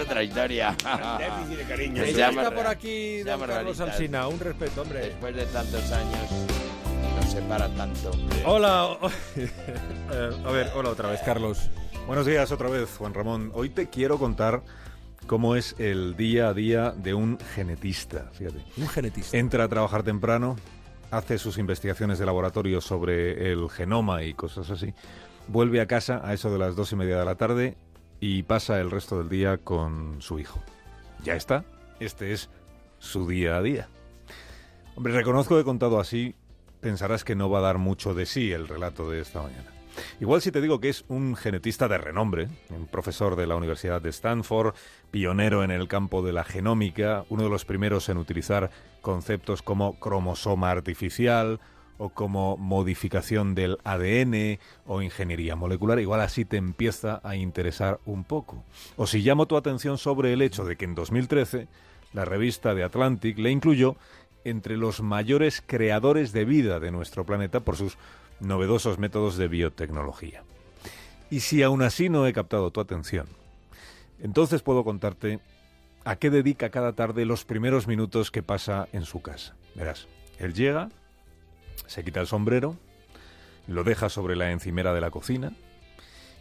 otra historia. Déficit de cariño. Se sí. llama está por aquí se don Carlos. Alsina. Un respeto, hombre. Después de tantos años, nos separa tanto. Hola. Eh, a ver, hola otra vez, Carlos. Buenos días otra vez, Juan Ramón. Hoy te quiero contar cómo es el día a día de un genetista. Fíjate. Un genetista. Entra a trabajar temprano, hace sus investigaciones de laboratorio sobre el genoma y cosas así. Vuelve a casa a eso de las dos y media de la tarde y pasa el resto del día con su hijo. Ya está. Este es su día a día. Hombre, reconozco que he contado así, pensarás que no va a dar mucho de sí el relato de esta mañana. Igual si te digo que es un genetista de renombre, un profesor de la Universidad de Stanford, pionero en el campo de la genómica, uno de los primeros en utilizar conceptos como cromosoma artificial o como modificación del ADN o ingeniería molecular, igual así te empieza a interesar un poco. O si llamo tu atención sobre el hecho de que en 2013 la revista The Atlantic le incluyó entre los mayores creadores de vida de nuestro planeta por sus novedosos métodos de biotecnología. Y si aún así no he captado tu atención, entonces puedo contarte a qué dedica cada tarde los primeros minutos que pasa en su casa. Verás, él llega, se quita el sombrero, lo deja sobre la encimera de la cocina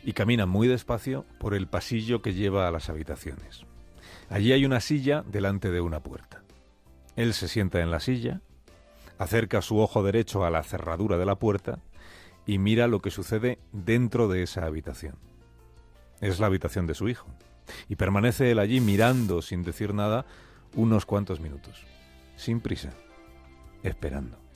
y camina muy despacio por el pasillo que lleva a las habitaciones. Allí hay una silla delante de una puerta. Él se sienta en la silla, acerca su ojo derecho a la cerradura de la puerta y mira lo que sucede dentro de esa habitación. Es la habitación de su hijo. Y permanece él allí mirando sin decir nada unos cuantos minutos, sin prisa, esperando.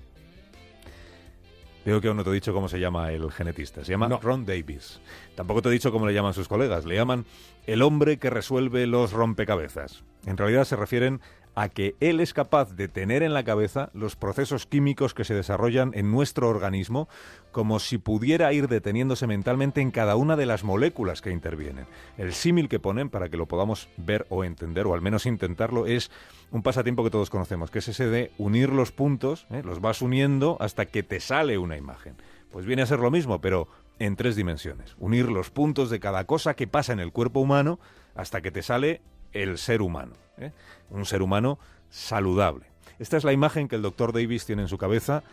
Veo que aún no te he dicho cómo se llama el genetista. Se llama No. Ron Davis. Tampoco te he dicho cómo le llaman sus colegas. Le llaman el hombre que resuelve los rompecabezas. En realidad se refieren a que él es capaz de tener en la cabeza los procesos químicos que se desarrollan en nuestro organismo como si pudiera ir deteniéndose mentalmente en cada una de las moléculas que intervienen. El símil que ponen, para que lo podamos ver o entender, o al menos intentarlo, es un pasatiempo que todos conocemos, que es ese de unir los puntos, ¿eh? los vas uniendo hasta que te sale una imagen. Pues viene a ser lo mismo, pero en tres dimensiones. Unir los puntos de cada cosa que pasa en el cuerpo humano hasta que te sale el ser humano. ¿eh? Un ser humano saludable. Esta es la imagen que el doctor Davis tiene en su cabeza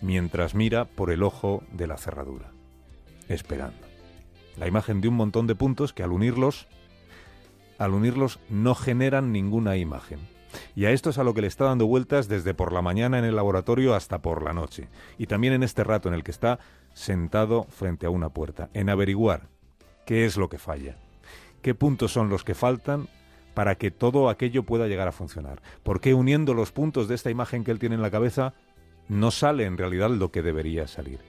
mientras mira por el ojo de la cerradura, esperando. La imagen de un montón de puntos que al unirlos, al unirlos no generan ninguna imagen. Y a esto es a lo que le está dando vueltas desde por la mañana en el laboratorio hasta por la noche. Y también en este rato en el que está sentado frente a una puerta, en averiguar qué es lo que falla, qué puntos son los que faltan para que todo aquello pueda llegar a funcionar. ¿Por qué uniendo los puntos de esta imagen que él tiene en la cabeza no sale en realidad lo que debería salir?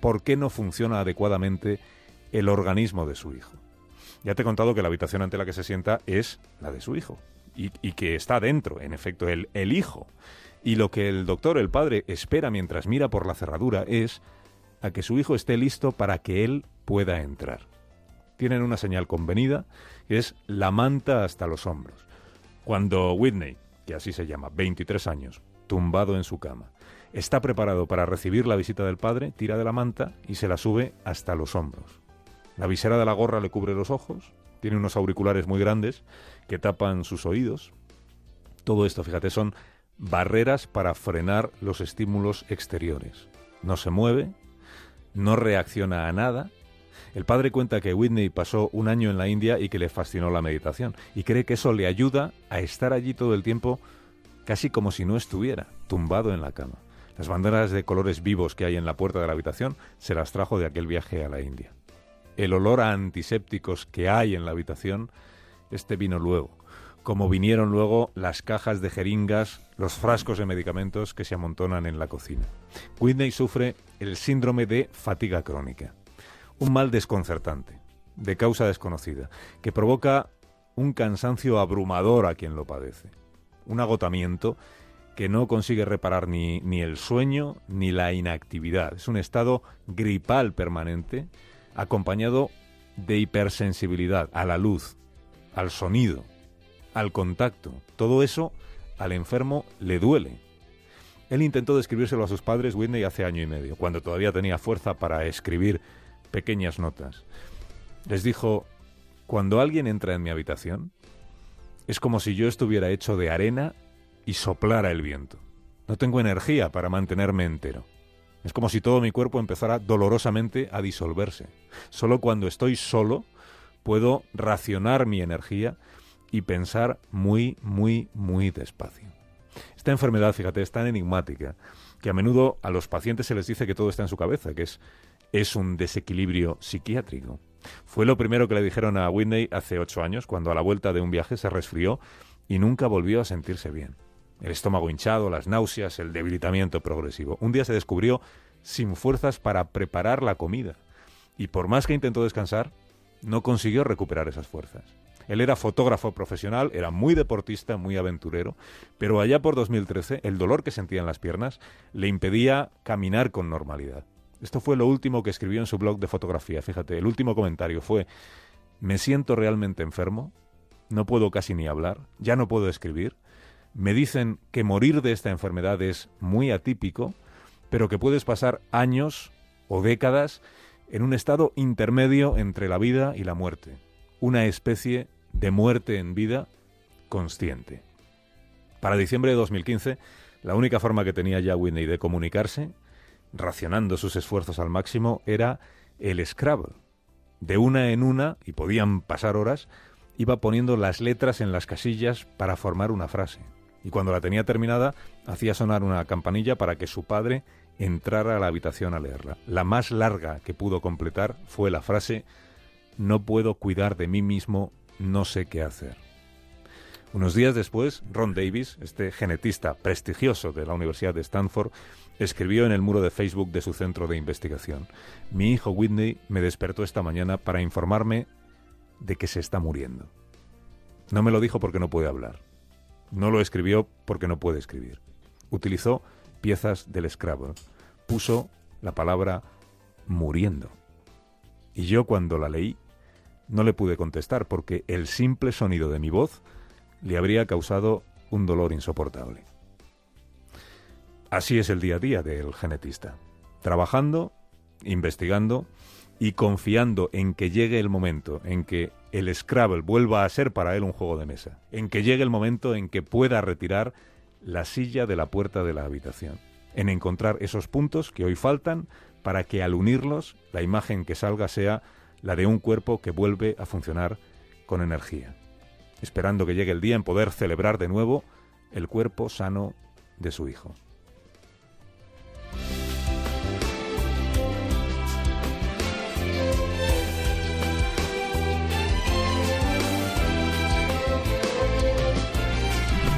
¿Por qué no funciona adecuadamente el organismo de su hijo? Ya te he contado que la habitación ante la que se sienta es la de su hijo y, y que está dentro, en efecto, el, el hijo. Y lo que el doctor, el padre, espera mientras mira por la cerradura es a que su hijo esté listo para que él pueda entrar. Tienen una señal convenida, que es la manta hasta los hombros. Cuando Whitney, que así se llama, 23 años, tumbado en su cama, está preparado para recibir la visita del padre, tira de la manta y se la sube hasta los hombros. La visera de la gorra le cubre los ojos, tiene unos auriculares muy grandes que tapan sus oídos. Todo esto, fíjate, son barreras para frenar los estímulos exteriores. No se mueve, no reacciona a nada. El padre cuenta que Whitney pasó un año en la India y que le fascinó la meditación, y cree que eso le ayuda a estar allí todo el tiempo casi como si no estuviera, tumbado en la cama. Las banderas de colores vivos que hay en la puerta de la habitación se las trajo de aquel viaje a la India. El olor a antisépticos que hay en la habitación, este vino luego, como vinieron luego las cajas de jeringas, los frascos de medicamentos que se amontonan en la cocina. Whitney sufre el síndrome de fatiga crónica, un mal desconcertante, de causa desconocida, que provoca un cansancio abrumador a quien lo padece, un agotamiento que no consigue reparar ni, ni el sueño ni la inactividad. Es un estado gripal permanente acompañado de hipersensibilidad a la luz, al sonido, al contacto. Todo eso al enfermo le duele. Él intentó describírselo a sus padres Whitney hace año y medio, cuando todavía tenía fuerza para escribir pequeñas notas. Les dijo, Cuando alguien entra en mi habitación, es como si yo estuviera hecho de arena y soplara el viento. No tengo energía para mantenerme entero. Es como si todo mi cuerpo empezara dolorosamente a disolverse. Solo cuando estoy solo puedo racionar mi energía y pensar muy, muy, muy despacio. Esta enfermedad, fíjate, es tan enigmática que a menudo a los pacientes se les dice que todo está en su cabeza, que es, es un desequilibrio psiquiátrico. Fue lo primero que le dijeron a Whitney hace ocho años, cuando a la vuelta de un viaje se resfrió y nunca volvió a sentirse bien. El estómago hinchado, las náuseas, el debilitamiento progresivo. Un día se descubrió sin fuerzas para preparar la comida. Y por más que intentó descansar, no consiguió recuperar esas fuerzas. Él era fotógrafo profesional, era muy deportista, muy aventurero, pero allá por 2013 el dolor que sentía en las piernas le impedía caminar con normalidad. Esto fue lo último que escribió en su blog de fotografía. Fíjate, el último comentario fue, me siento realmente enfermo, no puedo casi ni hablar, ya no puedo escribir, me dicen que morir de esta enfermedad es muy atípico, pero que puedes pasar años o décadas en un estado intermedio entre la vida y la muerte, una especie de muerte en vida consciente. Para diciembre de 2015, la única forma que tenía ya Whitney de comunicarse racionando sus esfuerzos al máximo, era el Scrabble. De una en una, y podían pasar horas, iba poniendo las letras en las casillas para formar una frase. Y cuando la tenía terminada, hacía sonar una campanilla para que su padre entrara a la habitación a leerla. La más larga que pudo completar fue la frase No puedo cuidar de mí mismo, no sé qué hacer. Unos días después, Ron Davis, este genetista prestigioso de la Universidad de Stanford, escribió en el muro de Facebook de su centro de investigación, mi hijo Whitney me despertó esta mañana para informarme de que se está muriendo. No me lo dijo porque no puede hablar. No lo escribió porque no puede escribir. Utilizó piezas del Scrabble. Puso la palabra muriendo. Y yo cuando la leí no le pude contestar porque el simple sonido de mi voz le habría causado un dolor insoportable. Así es el día a día del genetista, trabajando, investigando y confiando en que llegue el momento en que el Scrabble vuelva a ser para él un juego de mesa, en que llegue el momento en que pueda retirar la silla de la puerta de la habitación, en encontrar esos puntos que hoy faltan para que al unirlos la imagen que salga sea la de un cuerpo que vuelve a funcionar con energía, esperando que llegue el día en poder celebrar de nuevo el cuerpo sano de su hijo.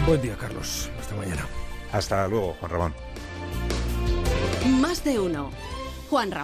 Buen día, Carlos. Hasta mañana. Hasta luego, Juan Ramón. Más de uno. Juan Ramón.